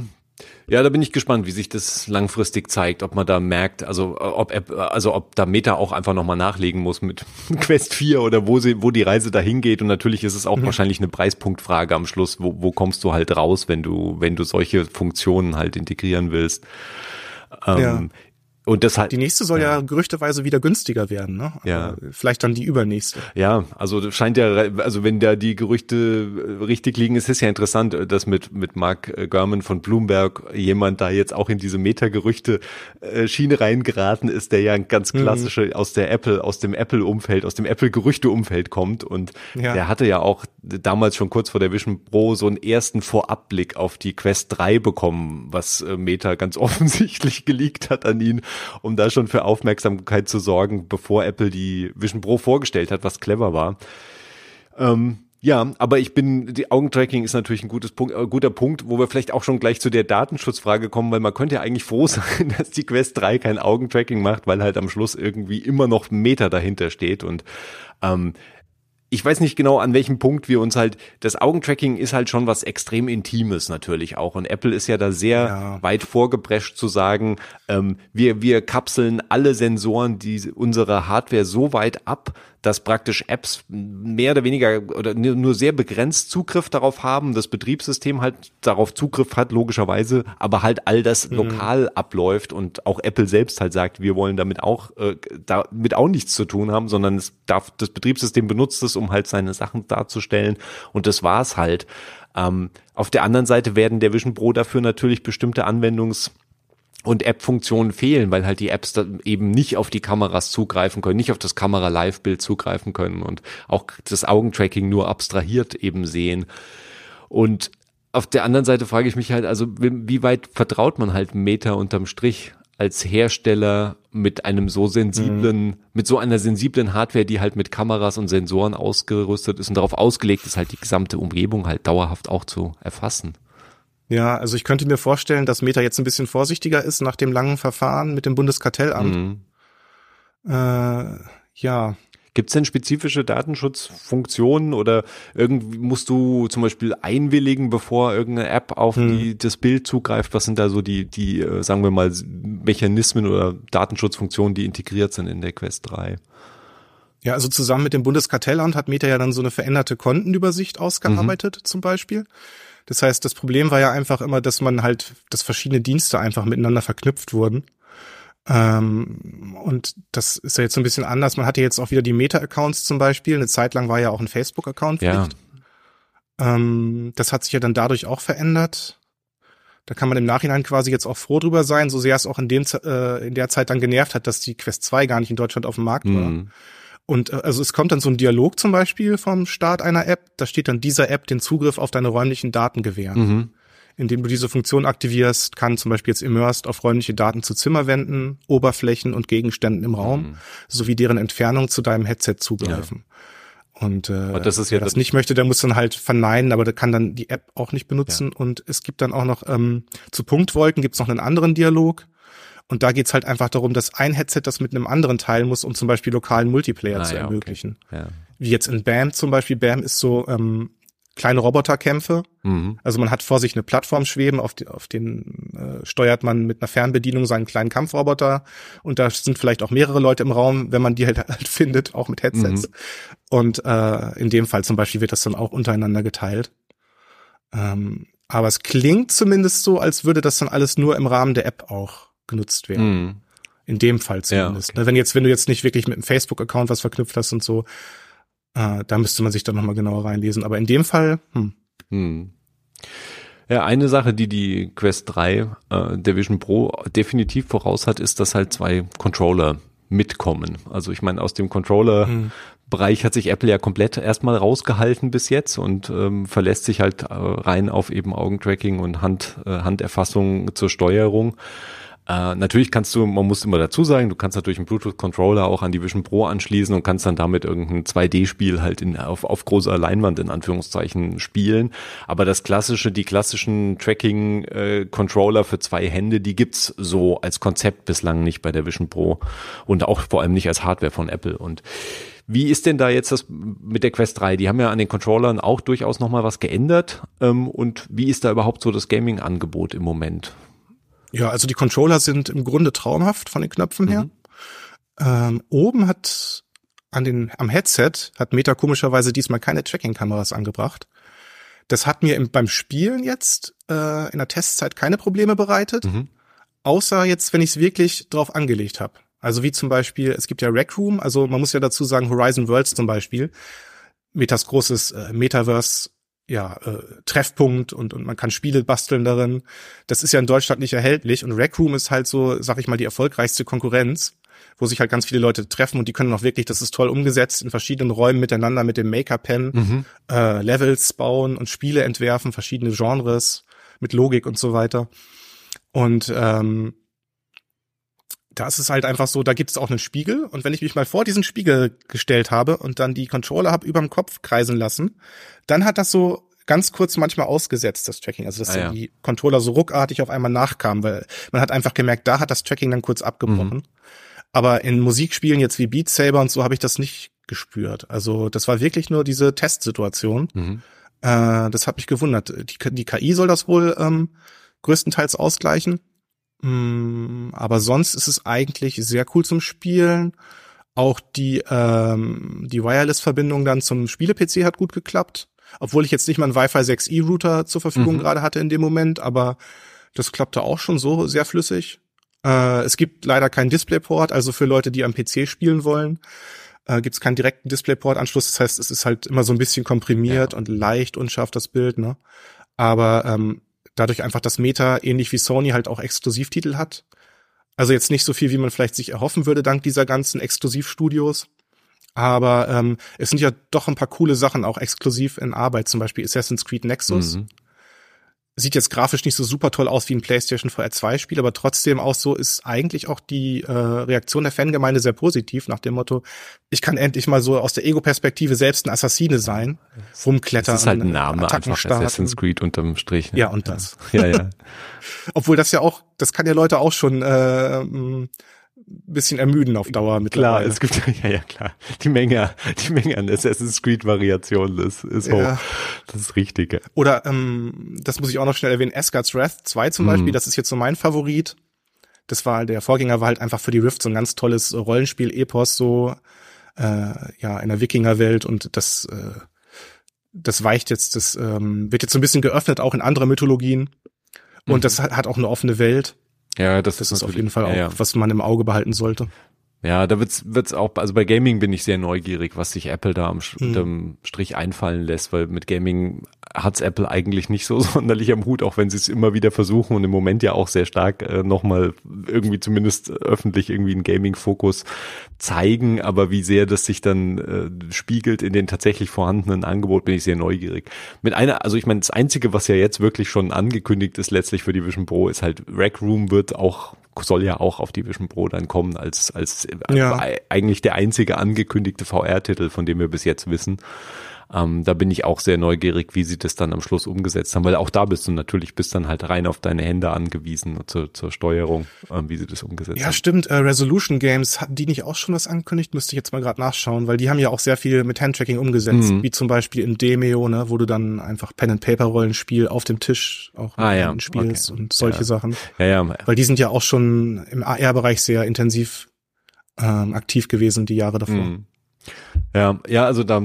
ja, da bin ich gespannt, wie sich das langfristig zeigt, ob man da merkt, also ob App, also ob da Meta auch einfach nochmal nachlegen muss mit Quest 4 oder wo sie, wo die Reise dahin geht. Und natürlich ist es auch mhm. wahrscheinlich eine Preispunktfrage am Schluss, wo, wo kommst du halt raus, wenn du, wenn du solche Funktionen halt integrieren willst. Ähm, ja. Und das halt, die nächste soll ja, ja gerüchteweise wieder günstiger werden, ne? Ja. Vielleicht dann die übernächste. Ja, also scheint ja, also wenn da die Gerüchte äh, richtig liegen, ist es ja interessant, äh, dass mit, mit Mark äh, Gurman von Bloomberg jemand da jetzt auch in diese Meta-Gerüchte Schiene reingeraten ist, der ja ein ganz klassische mhm. aus der Apple, aus dem Apple-Umfeld, aus dem Apple-Gerüchte-Umfeld kommt und ja. der hatte ja auch damals schon kurz vor der Vision Pro so einen ersten Vorabblick auf die Quest 3 bekommen, was Meta ganz offensichtlich geleakt hat an ihn um da schon für Aufmerksamkeit zu sorgen, bevor Apple die Vision Pro vorgestellt hat, was clever war. Ähm, ja, aber ich bin, die Augentracking ist natürlich ein gutes Punkt, äh, guter Punkt, wo wir vielleicht auch schon gleich zu der Datenschutzfrage kommen, weil man könnte ja eigentlich froh sein, dass die Quest 3 kein Augentracking macht, weil halt am Schluss irgendwie immer noch Meter dahinter steht und ähm, ich weiß nicht genau, an welchem Punkt wir uns halt, das Augentracking ist halt schon was extrem Intimes natürlich auch. Und Apple ist ja da sehr ja. weit vorgeprescht zu sagen, ähm, wir, wir kapseln alle Sensoren, die unsere Hardware so weit ab, dass praktisch Apps mehr oder weniger oder nur sehr begrenzt Zugriff darauf haben, das Betriebssystem halt darauf Zugriff hat, logischerweise, aber halt all das mhm. lokal abläuft und auch Apple selbst halt sagt, wir wollen damit auch, äh, damit auch nichts zu tun haben, sondern es darf, das Betriebssystem benutzt es, um halt seine Sachen darzustellen und das war's halt. Ähm, auf der anderen Seite werden der Vision Pro dafür natürlich bestimmte Anwendungs- und App-Funktionen fehlen, weil halt die Apps eben nicht auf die Kameras zugreifen können, nicht auf das Kamera-Live-Bild zugreifen können und auch das Augentracking nur abstrahiert eben sehen. Und auf der anderen Seite frage ich mich halt, also wie weit vertraut man halt Meta unterm Strich als Hersteller mit einem so sensiblen, mhm. mit so einer sensiblen Hardware, die halt mit Kameras und Sensoren ausgerüstet ist und darauf ausgelegt ist, halt die gesamte Umgebung halt dauerhaft auch zu erfassen. Ja, also ich könnte mir vorstellen, dass Meta jetzt ein bisschen vorsichtiger ist nach dem langen Verfahren mit dem Bundeskartellamt. Mhm. Äh, ja. Gibt es denn spezifische Datenschutzfunktionen oder irgendwie musst du zum Beispiel einwilligen, bevor irgendeine App auf hm. die, das Bild zugreift? Was sind da so die, die, äh, sagen wir mal, Mechanismen oder Datenschutzfunktionen, die integriert sind in der Quest 3? Ja, also zusammen mit dem Bundeskartellamt hat Meta ja dann so eine veränderte Kontenübersicht ausgearbeitet, mhm. zum Beispiel. Das heißt, das Problem war ja einfach immer, dass man halt, dass verschiedene Dienste einfach miteinander verknüpft wurden. Ähm, und das ist ja jetzt so ein bisschen anders. Man hatte jetzt auch wieder die Meta-Accounts zum Beispiel. Eine Zeit lang war ja auch ein Facebook-Account. Ja. Ähm, das hat sich ja dann dadurch auch verändert. Da kann man im Nachhinein quasi jetzt auch froh drüber sein, so sehr es auch in dem äh, in der Zeit dann genervt hat, dass die Quest 2 gar nicht in Deutschland auf dem Markt war. Mhm. Und äh, also es kommt dann so ein Dialog zum Beispiel vom Start einer App. Da steht dann dieser App den Zugriff auf deine räumlichen Daten gewähren. Mhm. Indem du diese Funktion aktivierst, kann zum Beispiel jetzt Immersed auf räumliche Daten zu Zimmerwänden, Oberflächen und Gegenständen im Raum mhm. sowie deren Entfernung zu deinem Headset zugreifen. Ja. Und äh, das ist ja wer das nicht möchte, der muss dann halt verneinen, aber der kann dann die App auch nicht benutzen. Ja. Und es gibt dann auch noch ähm, zu Punktwolken gibt's noch einen anderen Dialog. Und da geht's halt einfach darum, dass ein Headset das mit einem anderen teilen muss, um zum Beispiel lokalen Multiplayer ah, zu ja, ermöglichen. Okay. Ja. Wie jetzt in BAM zum Beispiel. BAM ist so ähm, kleine Roboterkämpfe. Mhm. Also man hat vor sich eine Plattform schweben, auf, die, auf den äh, steuert man mit einer Fernbedienung seinen kleinen Kampfroboter und da sind vielleicht auch mehrere Leute im Raum, wenn man die halt, halt findet, auch mit Headsets. Mhm. Und äh, in dem Fall zum Beispiel wird das dann auch untereinander geteilt. Ähm, aber es klingt zumindest so, als würde das dann alles nur im Rahmen der App auch genutzt werden. Mhm. In dem Fall zumindest. Ja, okay. Wenn jetzt, wenn du jetzt nicht wirklich mit einem Facebook-Account was verknüpft hast und so, äh, da müsste man sich dann nochmal genauer reinlesen. Aber in dem Fall, hm. hm. Ja, eine Sache, die die Quest 3 äh, der Vision Pro definitiv voraus hat, ist, dass halt zwei Controller mitkommen. Also ich meine, aus dem Controller hm Bereich hat sich Apple ja komplett erstmal rausgehalten bis jetzt und ähm, verlässt sich halt äh, rein auf eben Augentracking und Hand, äh, Handerfassung zur Steuerung. Äh, natürlich kannst du, man muss immer dazu sagen, du kannst natürlich einen Bluetooth-Controller auch an die Vision Pro anschließen und kannst dann damit irgendein 2D-Spiel halt in, auf, auf großer Leinwand in Anführungszeichen spielen. Aber das klassische, die klassischen Tracking-Controller äh, für zwei Hände, die gibt's so als Konzept bislang nicht bei der Vision Pro und auch vor allem nicht als Hardware von Apple. Und wie ist denn da jetzt das mit der Quest 3? Die haben ja an den Controllern auch durchaus nochmal was geändert. Ähm, und wie ist da überhaupt so das Gaming-Angebot im Moment? Ja, also die Controller sind im Grunde traumhaft von den Knöpfen her. Mhm. Ähm, oben hat an den, am Headset hat Meta komischerweise diesmal keine Tracking-Kameras angebracht. Das hat mir im, beim Spielen jetzt äh, in der Testzeit keine Probleme bereitet, mhm. außer jetzt, wenn ich es wirklich drauf angelegt habe. Also wie zum Beispiel, es gibt ja Rec Room, also man muss ja dazu sagen, Horizon Worlds zum Beispiel, Metas großes äh, Metaverse ja, äh, Treffpunkt und, und man kann Spiele basteln darin. Das ist ja in Deutschland nicht erhältlich und Rec Room ist halt so, sag ich mal, die erfolgreichste Konkurrenz, wo sich halt ganz viele Leute treffen und die können auch wirklich, das ist toll umgesetzt, in verschiedenen Räumen miteinander mit dem Maker-Pen mhm. äh, Levels bauen und Spiele entwerfen, verschiedene Genres mit Logik und so weiter. Und ähm, da ist halt einfach so, da gibt es auch einen Spiegel und wenn ich mich mal vor diesen Spiegel gestellt habe und dann die Controller habe überm Kopf kreisen lassen, dann hat das so ganz kurz manchmal ausgesetzt, das Tracking. Also dass ah, ja. die Controller so ruckartig auf einmal nachkamen, weil man hat einfach gemerkt, da hat das Tracking dann kurz abgebrochen. Mhm. Aber in Musikspielen jetzt wie Beat Saber und so habe ich das nicht gespürt. Also das war wirklich nur diese Testsituation. Mhm. Äh, das hat mich gewundert. Die, die KI soll das wohl ähm, größtenteils ausgleichen. Mm, aber sonst ist es eigentlich sehr cool zum Spielen. Auch die, ähm, die Wireless-Verbindung dann zum Spiele-PC hat gut geklappt. Obwohl ich jetzt nicht mal einen Wi-Fi 6E-Router zur Verfügung mhm. gerade hatte in dem Moment, aber das klappte auch schon so sehr flüssig. Äh, es gibt leider keinen Displayport, also für Leute, die am PC spielen wollen, äh, gibt es keinen direkten Displayport-Anschluss. Das heißt, es ist halt immer so ein bisschen komprimiert ja. und leicht unscharf das Bild, ne? Aber ähm, dadurch einfach, dass Meta ähnlich wie Sony halt auch Exklusivtitel hat. Also jetzt nicht so viel, wie man vielleicht sich erhoffen würde, dank dieser ganzen Exklusivstudios. Aber ähm, es sind ja doch ein paar coole Sachen auch exklusiv in Arbeit, zum Beispiel Assassin's Creed Nexus. Mhm sieht jetzt grafisch nicht so super toll aus wie ein PlayStation VR 2 Spiel, aber trotzdem auch so ist eigentlich auch die äh, Reaktion der Fangemeinde sehr positiv nach dem Motto, ich kann endlich mal so aus der Ego-Perspektive selbst ein Assassine sein, rumklettern. Das ist halt ein Name, Attacken einfach starten. Assassin's Creed unterm Strich. Ne? Ja, und das. Ja, ja. Obwohl das ja auch, das kann ja Leute auch schon äh, bisschen ermüden auf Dauer mittlerweile. Klar, es gibt ja ja klar die Menge, die Menge an Assassin's Creed Variationen ist ist hoch. Ja. Das ist richtig. Oder ähm, das muss ich auch noch schnell erwähnen. Asgard's Wrath 2 zum mhm. Beispiel, das ist jetzt so mein Favorit. Das war der Vorgänger war halt einfach für die Rift so ein ganz tolles Rollenspiel Epos so äh, ja in der Wikingerwelt und das äh, das weicht jetzt, das ähm, wird jetzt so ein bisschen geöffnet auch in andere Mythologien und mhm. das hat auch eine offene Welt. Ja, das, das ist, ist auf jeden Fall auch, ja, was man im Auge behalten sollte. Ja, da wird's wird's auch, also bei Gaming bin ich sehr neugierig, was sich Apple da am mhm. Strich einfallen lässt, weil mit Gaming hat's Apple eigentlich nicht so sonderlich am Hut, auch wenn sie es immer wieder versuchen und im Moment ja auch sehr stark äh, nochmal irgendwie zumindest öffentlich irgendwie einen Gaming-Fokus zeigen, aber wie sehr das sich dann äh, spiegelt in den tatsächlich vorhandenen Angebot, bin ich sehr neugierig. Mit einer, also ich meine, das Einzige, was ja jetzt wirklich schon angekündigt ist, letztlich für die Vision Pro, ist halt Rec Room wird auch soll ja auch auf die Vision Pro dann kommen als, als ja. eigentlich der einzige angekündigte VR-Titel, von dem wir bis jetzt wissen. Ähm, da bin ich auch sehr neugierig, wie sie das dann am Schluss umgesetzt haben, weil auch da bist du natürlich bist dann halt rein auf deine Hände angewiesen zur, zur Steuerung, ähm, wie sie das umgesetzt ja, haben. Ja, stimmt. Äh, Resolution Games hatten die nicht auch schon was angekündigt? Müsste ich jetzt mal gerade nachschauen, weil die haben ja auch sehr viel mit Handtracking umgesetzt, mhm. wie zum Beispiel in Demeo, ne, wo du dann einfach Pen and Paper Rollenspiel auf dem Tisch auch ah, ja. spielst okay. und solche ja. Sachen. Ja, ja. Weil die sind ja auch schon im AR-Bereich sehr intensiv ähm, aktiv gewesen die Jahre davor. Mhm. Ja, ja, also da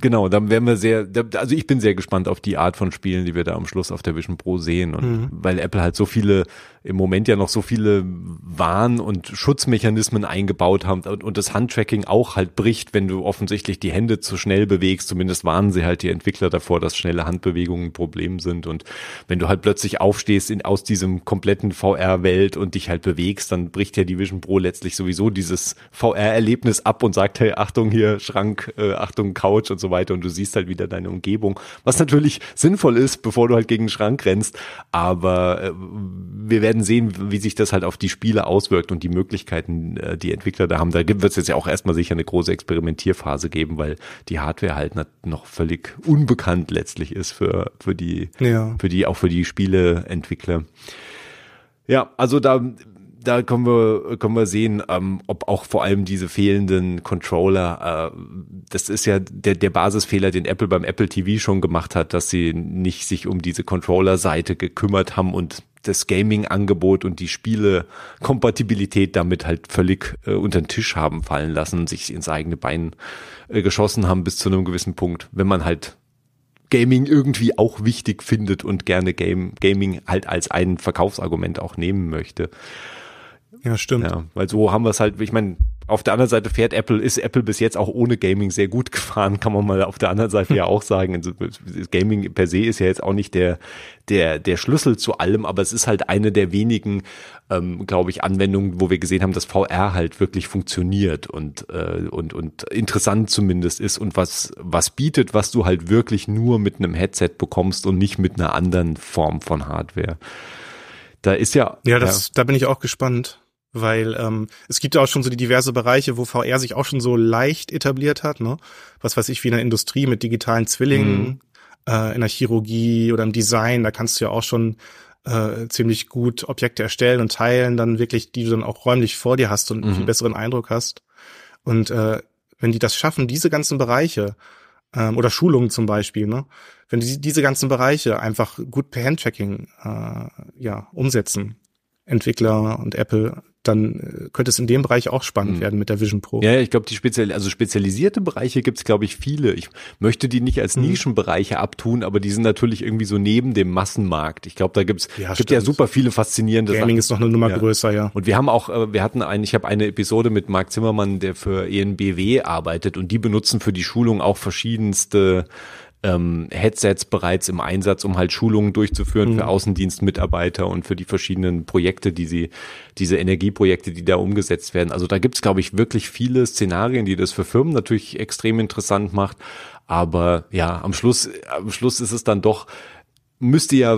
genau, dann werden wir sehr, also ich bin sehr gespannt auf die Art von Spielen, die wir da am Schluss auf der Vision Pro sehen. Und mhm. weil Apple halt so viele, im Moment ja noch so viele Warn- und Schutzmechanismen eingebaut haben und, und das Handtracking auch halt bricht, wenn du offensichtlich die Hände zu schnell bewegst. Zumindest warnen sie halt die Entwickler davor, dass schnelle Handbewegungen ein Problem sind. Und wenn du halt plötzlich aufstehst in, aus diesem kompletten VR-Welt und dich halt bewegst, dann bricht ja die Vision Pro letztlich sowieso dieses VR-Erlebnis ab und sagt, hey, Achtung hier, Schrank, äh, Achtung, Couch und so weiter und du siehst halt wieder deine Umgebung, was natürlich sinnvoll ist, bevor du halt gegen den Schrank rennst, aber äh, wir werden sehen, wie sich das halt auf die Spiele auswirkt und die Möglichkeiten, äh, die Entwickler da haben. Da wird es jetzt ja auch erstmal sicher eine große Experimentierphase geben, weil die Hardware halt noch völlig unbekannt letztlich ist für, für die, ja. für die, auch für die Spieleentwickler. Ja, also da da können wir, können wir sehen, ähm, ob auch vor allem diese fehlenden Controller, äh, das ist ja der, der Basisfehler, den Apple beim Apple TV schon gemacht hat, dass sie nicht sich um diese Controller-Seite gekümmert haben und das Gaming-Angebot und die Spiele-Kompatibilität damit halt völlig äh, unter den Tisch haben fallen lassen und sich ins eigene Bein äh, geschossen haben bis zu einem gewissen Punkt. Wenn man halt Gaming irgendwie auch wichtig findet und gerne Game, Gaming halt als ein Verkaufsargument auch nehmen möchte. Ja, stimmt. Ja, weil so haben wir es halt, ich meine, auf der anderen Seite fährt Apple, ist Apple bis jetzt auch ohne Gaming sehr gut gefahren, kann man mal auf der anderen Seite ja auch sagen. Also, Gaming per se ist ja jetzt auch nicht der, der, der Schlüssel zu allem, aber es ist halt eine der wenigen, ähm, glaube ich, Anwendungen, wo wir gesehen haben, dass VR halt wirklich funktioniert und, äh, und, und interessant zumindest ist und was, was bietet, was du halt wirklich nur mit einem Headset bekommst und nicht mit einer anderen Form von Hardware. Da ist ja. Ja, das, ja. da bin ich auch gespannt weil ähm, es gibt ja auch schon so die diverse Bereiche, wo VR sich auch schon so leicht etabliert hat, ne? Was weiß ich, wie in der Industrie mit digitalen Zwillingen, mhm. äh, in der Chirurgie oder im Design, da kannst du ja auch schon äh, ziemlich gut Objekte erstellen und teilen, dann wirklich, die du dann auch räumlich vor dir hast und einen mhm. besseren Eindruck hast. Und äh, wenn die das schaffen, diese ganzen Bereiche, ähm, oder Schulungen zum Beispiel, ne? Wenn die diese ganzen Bereiche einfach gut per Handtracking äh, ja, umsetzen, Entwickler und Apple, dann äh, könnte es in dem Bereich auch spannend mhm. werden mit der Vision Pro. Ja, ich glaube, die speziell, also spezialisierte Bereiche gibt es, glaube ich, viele. Ich möchte die nicht als mhm. Nischenbereiche abtun, aber die sind natürlich irgendwie so neben dem Massenmarkt. Ich glaube, da gibt's ja, gibt ja super viele faszinierende Gaming Sachen. ist noch eine Nummer ja. größer, ja. Und wir haben auch, äh, wir hatten einen, ich habe eine Episode mit Marc Zimmermann, der für ENBW arbeitet und die benutzen für die Schulung auch verschiedenste ähm, Headsets bereits im Einsatz, um halt Schulungen durchzuführen mhm. für Außendienstmitarbeiter und für die verschiedenen Projekte, die sie, diese Energieprojekte, die da umgesetzt werden. Also da gibt's, glaube ich, wirklich viele Szenarien, die das für Firmen natürlich extrem interessant macht. Aber ja, am Schluss, am Schluss ist es dann doch müsste ja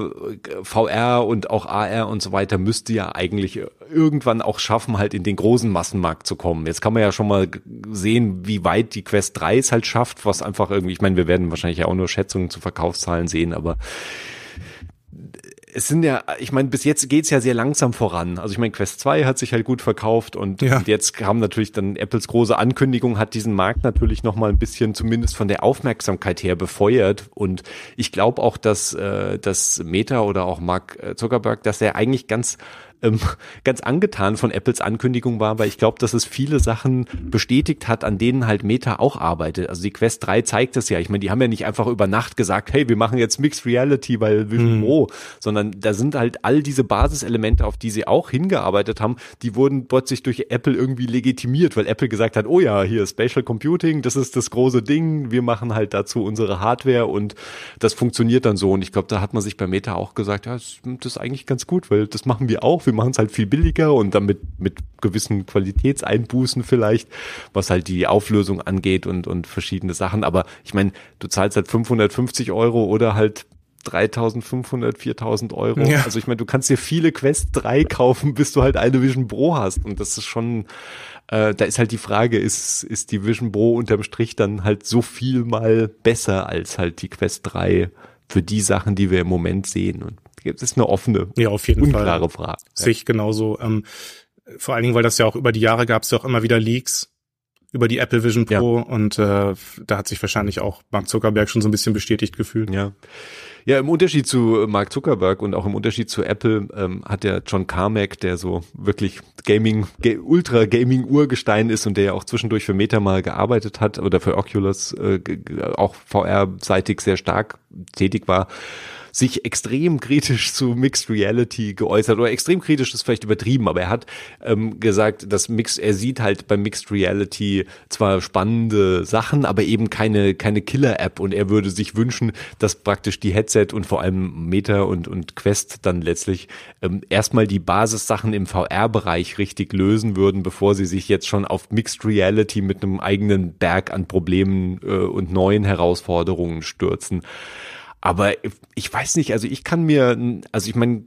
VR und auch AR und so weiter müsste ja eigentlich irgendwann auch schaffen, halt in den großen Massenmarkt zu kommen. Jetzt kann man ja schon mal sehen, wie weit die Quest 3 es halt schafft, was einfach irgendwie, ich meine, wir werden wahrscheinlich ja auch nur Schätzungen zu Verkaufszahlen sehen, aber es sind ja, ich meine, bis jetzt geht's ja sehr langsam voran. Also ich meine, Quest 2 hat sich halt gut verkauft und, ja. und jetzt kam natürlich dann Apples große Ankündigung, hat diesen Markt natürlich nochmal ein bisschen zumindest von der Aufmerksamkeit her befeuert. Und ich glaube auch, dass, äh, dass Meta oder auch Mark Zuckerberg, dass er eigentlich ganz ähm, ganz angetan von Apples Ankündigung war, weil ich glaube, dass es viele Sachen bestätigt hat, an denen halt Meta auch arbeitet. Also die Quest 3 zeigt es ja. Ich meine, die haben ja nicht einfach über Nacht gesagt, hey, wir machen jetzt Mixed Reality weil Vision mhm. Pro, sondern da sind halt all diese Basiselemente, auf die sie auch hingearbeitet haben, die wurden plötzlich durch Apple irgendwie legitimiert, weil Apple gesagt hat, oh ja, hier Spatial Computing, das ist das große Ding, wir machen halt dazu unsere Hardware und das funktioniert dann so. Und ich glaube, da hat man sich bei Meta auch gesagt, ja, das, das ist eigentlich ganz gut, weil das machen wir auch wir machen es halt viel billiger und damit mit gewissen Qualitätseinbußen vielleicht, was halt die Auflösung angeht und, und verschiedene Sachen. Aber ich meine, du zahlst halt 550 Euro oder halt 3500, 4000 Euro. Ja. Also ich meine, du kannst dir viele Quest 3 kaufen, bis du halt eine Vision Pro hast. Und das ist schon, äh, da ist halt die Frage, ist, ist die Vision Pro unterm Strich dann halt so viel mal besser als halt die Quest 3 für die Sachen, die wir im Moment sehen. Und das ist eine offene, ja, auf jeden unklare Fall. Frage. Sehe ich genauso. Ähm, vor allen Dingen, weil das ja auch über die Jahre gab es ja auch immer wieder Leaks über die Apple Vision Pro ja. und äh, da hat sich wahrscheinlich auch Mark Zuckerberg schon so ein bisschen bestätigt gefühlt. Ja. Ja, im Unterschied zu Mark Zuckerberg und auch im Unterschied zu Apple ähm, hat der John Carmack, der so wirklich Gaming, Ultra Gaming Urgestein ist und der ja auch zwischendurch für Meta mal gearbeitet hat oder für Oculus äh, auch VR-seitig sehr stark tätig war, sich extrem kritisch zu Mixed Reality geäußert oder extrem kritisch ist vielleicht übertrieben, aber er hat ähm, gesagt, dass Mixed, er sieht halt bei Mixed Reality zwar spannende Sachen, aber eben keine keine Killer-App und er würde sich wünschen, dass praktisch die Headset und vor allem Meta und und Quest dann letztlich ähm, erstmal die Basissachen im VR-Bereich richtig lösen würden, bevor sie sich jetzt schon auf Mixed Reality mit einem eigenen Berg an Problemen äh, und neuen Herausforderungen stürzen. Aber ich weiß nicht, also ich kann mir, also ich meine,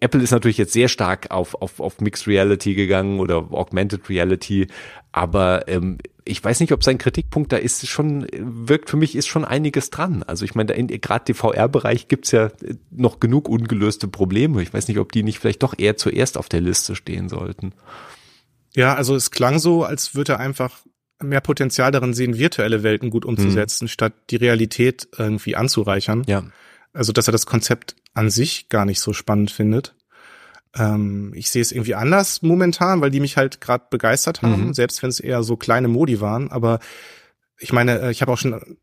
Apple ist natürlich jetzt sehr stark auf, auf, auf Mixed Reality gegangen oder Augmented Reality, aber ähm, ich weiß nicht, ob sein Kritikpunkt da ist schon, wirkt für mich ist schon einiges dran. Also ich meine, gerade im VR-Bereich gibt's ja noch genug ungelöste Probleme. Ich weiß nicht, ob die nicht vielleicht doch eher zuerst auf der Liste stehen sollten. Ja, also es klang so, als würde er einfach mehr Potenzial darin sehen, virtuelle Welten gut umzusetzen, mhm. statt die Realität irgendwie anzureichern. Ja. Also, dass er das Konzept an sich gar nicht so spannend findet. Ähm, ich sehe es irgendwie anders momentan, weil die mich halt gerade begeistert haben, mhm. selbst wenn es eher so kleine Modi waren. Aber ich meine, äh, ich habe auch schon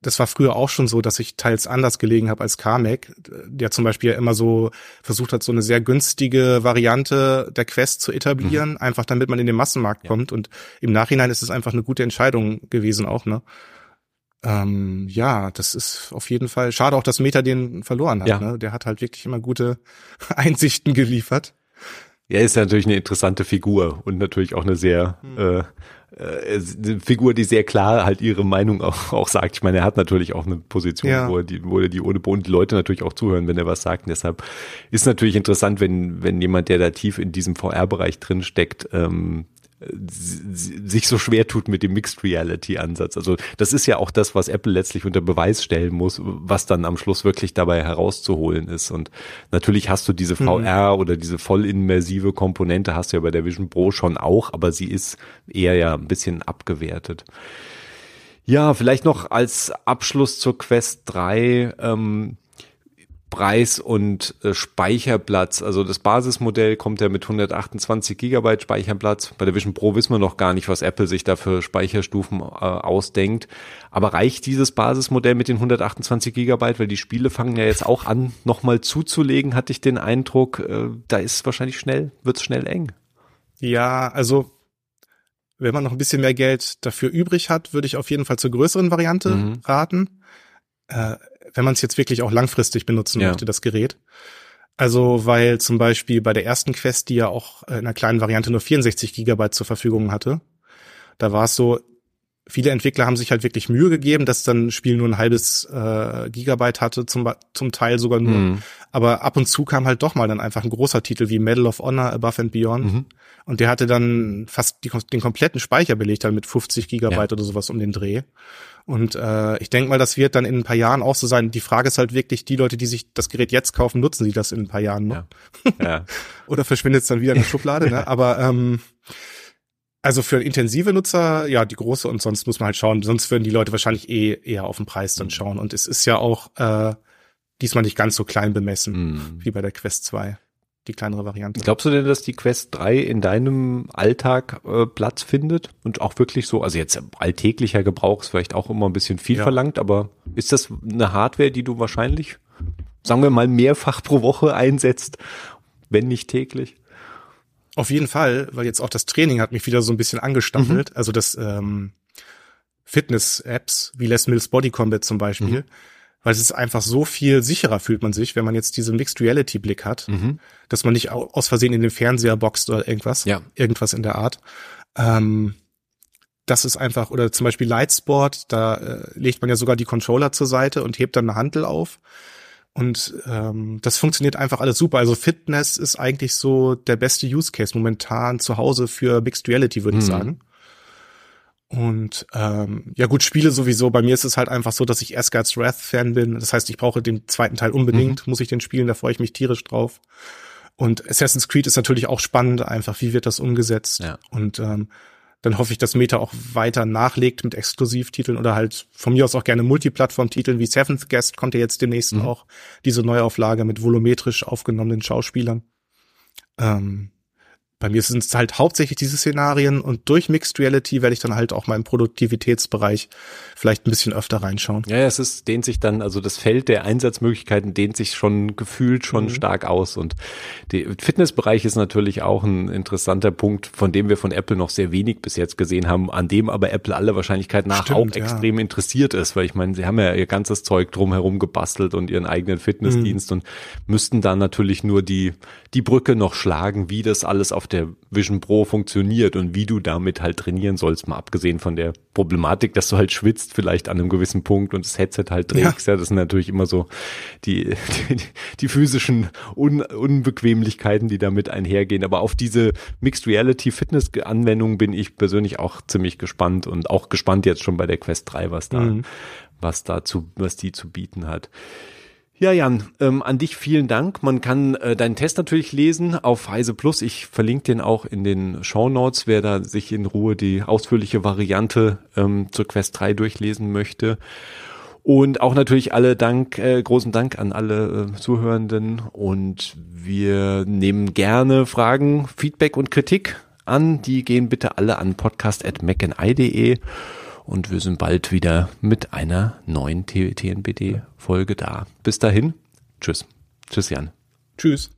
das war früher auch schon so, dass ich teils anders gelegen habe als Carmack, der zum Beispiel immer so versucht hat, so eine sehr günstige Variante der Quest zu etablieren, mhm. einfach damit man in den Massenmarkt ja. kommt. Und im Nachhinein ist es einfach eine gute Entscheidung gewesen auch, ne? Ähm, ja, das ist auf jeden Fall schade auch, dass Meta den verloren hat. Ja. Ne? Der hat halt wirklich immer gute Einsichten geliefert. Er ist natürlich eine interessante Figur und natürlich auch eine sehr mhm. äh, äh, eine Figur, die sehr klar halt ihre Meinung auch, auch sagt. Ich meine, er hat natürlich auch eine Position, ja. wo, er die, wo er die ohne Boden die Leute natürlich auch zuhören, wenn er was sagt. Und deshalb ist natürlich interessant, wenn, wenn jemand, der da tief in diesem VR-Bereich drin steckt, ähm, sich so schwer tut mit dem Mixed Reality Ansatz. Also das ist ja auch das, was Apple letztlich unter Beweis stellen muss, was dann am Schluss wirklich dabei herauszuholen ist. Und natürlich hast du diese VR mhm. oder diese voll immersive Komponente hast du ja bei der Vision Pro schon auch, aber sie ist eher ja ein bisschen abgewertet. Ja, vielleicht noch als Abschluss zur Quest 3. Ähm, Preis und äh, Speicherplatz. Also das Basismodell kommt ja mit 128 Gigabyte Speicherplatz. Bei der Vision Pro wissen wir noch gar nicht, was Apple sich da für Speicherstufen äh, ausdenkt. Aber reicht dieses Basismodell mit den 128 Gigabyte? Weil die Spiele fangen ja jetzt auch an, nochmal zuzulegen, hatte ich den Eindruck. Äh, da ist wahrscheinlich schnell, wird's schnell eng. Ja, also wenn man noch ein bisschen mehr Geld dafür übrig hat, würde ich auf jeden Fall zur größeren Variante mhm. raten. Äh, wenn man es jetzt wirklich auch langfristig benutzen ja. möchte, das Gerät. Also, weil zum Beispiel bei der ersten Quest, die ja auch in einer kleinen Variante nur 64 Gigabyte zur Verfügung hatte, da war es so, viele Entwickler haben sich halt wirklich Mühe gegeben, dass dann ein Spiel nur ein halbes äh, Gigabyte hatte, zum, zum Teil sogar nur. Mhm. Aber ab und zu kam halt doch mal dann einfach ein großer Titel wie Medal of Honor Above and Beyond. Mhm. Und der hatte dann fast die, den kompletten Speicher belegt, dann mit 50 Gigabyte ja. oder sowas um den Dreh. Und äh, ich denke mal, das wird dann in ein paar Jahren auch so sein. Die Frage ist halt wirklich, die Leute, die sich das Gerät jetzt kaufen, nutzen sie das in ein paar Jahren noch? Ja. ja. Oder verschwindet es dann wieder in der Schublade? Ne? Aber ähm, also für intensive Nutzer, ja, die große und sonst muss man halt schauen. Sonst würden die Leute wahrscheinlich eh eher auf den Preis dann mhm. schauen. Und es ist ja auch äh, diesmal nicht ganz so klein bemessen mm. wie bei der Quest 2 die kleinere Variante. Glaubst du denn, dass die Quest 3 in deinem Alltag äh, Platz findet und auch wirklich so, also jetzt alltäglicher Gebrauch ist vielleicht auch immer ein bisschen viel ja. verlangt, aber ist das eine Hardware, die du wahrscheinlich, sagen wir mal, mehrfach pro Woche einsetzt, wenn nicht täglich? Auf jeden Fall, weil jetzt auch das Training hat mich wieder so ein bisschen angestammelt. Mhm. Also das ähm, Fitness-Apps wie Les Mills Body Combat zum Beispiel. Mhm weil es ist einfach so viel sicherer fühlt man sich, wenn man jetzt diesen Mixed Reality Blick hat, mhm. dass man nicht aus Versehen in den Fernseher boxt oder irgendwas, ja. irgendwas in der Art. Ähm, das ist einfach, oder zum Beispiel Lightsport, da äh, legt man ja sogar die Controller zur Seite und hebt dann eine Handel auf. Und ähm, das funktioniert einfach alles super. Also Fitness ist eigentlich so der beste Use Case momentan zu Hause für Mixed Reality, würde mhm. ich sagen. Und ähm, ja gut, Spiele sowieso. Bei mir ist es halt einfach so, dass ich Asgard's Wrath-Fan bin. Das heißt, ich brauche den zweiten Teil unbedingt, mhm. muss ich den spielen, da freue ich mich tierisch drauf. Und Assassin's Creed ist natürlich auch spannend, einfach, wie wird das umgesetzt? Ja. Und ähm, dann hoffe ich, dass Meta auch weiter nachlegt mit Exklusivtiteln oder halt von mir aus auch gerne Multiplattform-Titeln wie Seventh Guest kommt ja jetzt demnächst mhm. auch diese Neuauflage mit volumetrisch aufgenommenen Schauspielern. Ähm, bei mir sind es halt hauptsächlich diese Szenarien und durch Mixed Reality werde ich dann halt auch mal im Produktivitätsbereich vielleicht ein bisschen öfter reinschauen. Ja, es ist, dehnt sich dann, also das Feld der Einsatzmöglichkeiten dehnt sich schon gefühlt schon mhm. stark aus und der Fitnessbereich ist natürlich auch ein interessanter Punkt, von dem wir von Apple noch sehr wenig bis jetzt gesehen haben, an dem aber Apple aller Wahrscheinlichkeit nach Stimmt, auch ja. extrem interessiert ist, weil ich meine, sie haben ja ihr ganzes Zeug drumherum gebastelt und ihren eigenen Fitnessdienst mhm. und müssten dann natürlich nur die, die Brücke noch schlagen, wie das alles auf der Vision Pro funktioniert und wie du damit halt trainieren sollst, mal abgesehen von der Problematik, dass du halt schwitzt vielleicht an einem gewissen Punkt und das Headset halt trägst. Ja, ja das sind natürlich immer so die, die, die physischen Un Unbequemlichkeiten, die damit einhergehen. Aber auf diese Mixed Reality Fitness Anwendung bin ich persönlich auch ziemlich gespannt und auch gespannt jetzt schon bei der Quest 3, was da, mhm. was dazu, was die zu bieten hat. Ja, Jan, ähm, an dich vielen Dank. Man kann äh, deinen Test natürlich lesen auf Heise Plus. Ich verlinke den auch in den Show Notes, wer da sich in Ruhe die ausführliche Variante ähm, zur Quest 3 durchlesen möchte. Und auch natürlich alle Dank, äh, großen Dank an alle äh, Zuhörenden. Und wir nehmen gerne Fragen, Feedback und Kritik an. Die gehen bitte alle an podcast.mcni.de und wir sind bald wieder mit einer neuen TNBD-Folge da. Bis dahin, tschüss. Tschüss, Jan. Tschüss.